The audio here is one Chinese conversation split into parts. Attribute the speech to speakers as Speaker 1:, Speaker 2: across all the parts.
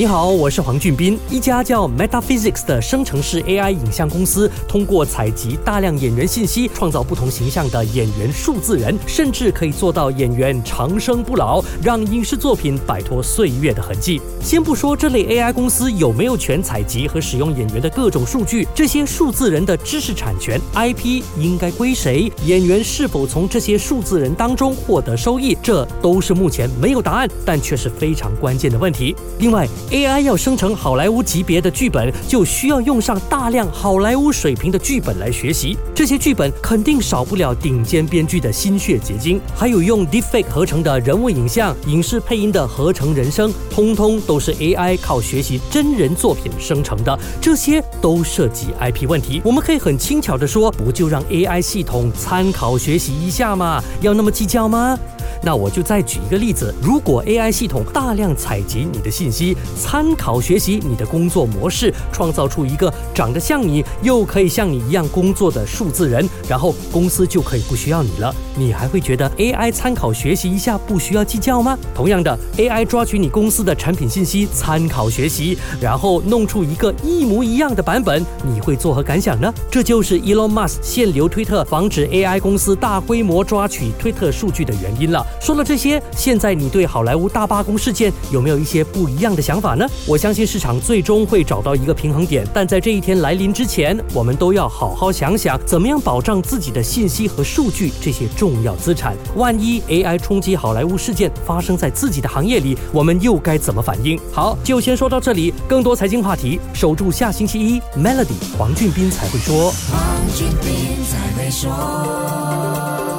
Speaker 1: 你好，我是黄俊斌。一家叫 Metaphysics 的生成式 AI 影像公司，通过采集大量演员信息，创造不同形象的演员数字人，甚至可以做到演员长生不老，让影视作品摆脱岁月的痕迹。先不说这类 AI 公司有没有权采集和使用演员的各种数据，这些数字人的知识产权 IP 应该归谁？演员是否从这些数字人当中获得收益？这都是目前没有答案，但却是非常关键的问题。另外，AI 要生成好莱坞级别的剧本，就需要用上大量好莱坞水平的剧本来学习。这些剧本肯定少不了顶尖编剧的心血结晶，还有用 Deepfake 合成的人物影像、影视配音的合成人声，通通都是 AI 靠学习真人作品生成的。这些都涉及 IP 问题。我们可以很轻巧的说，不就让 AI 系统参考学习一下嘛？要那么计较吗？那我就再举一个例子，如果 AI 系统大量采集你的信息，参考学习你的工作模式，创造出一个长得像你又可以像你一样工作的数字人，然后公司就可以不需要你了，你还会觉得 AI 参考学习一下不需要计较吗？同样的，AI 抓取你公司的产品信息，参考学习，然后弄出一个一模一样的版本，你会作何感想呢？这就是 Elon Musk 限流推特，防止 AI 公司大规模抓取推特数据的原因了。说了这些，现在你对好莱坞大罢工事件有没有一些不一样的想法法呢？我相信市场最终会找到一个平衡点，但在这一天来临之前，我们都要好好想想，怎么样保障自己的信息和数据这些重要资产。万一 AI 冲击好莱坞事件发生在自己的行业里，我们又该怎么反应？好，就先说到这里。更多财经话题，守住下星期一 Melody 黄俊斌才会说。
Speaker 2: 黄俊斌在会说。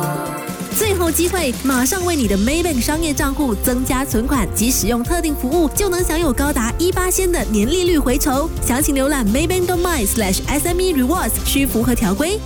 Speaker 3: 机会，马上为你的 Maybank 商业账户增加存款及使用特定服务，就能享有高达一八仙的年利率回酬。详情浏览 Maybank.my/SME Rewards，需符合条规。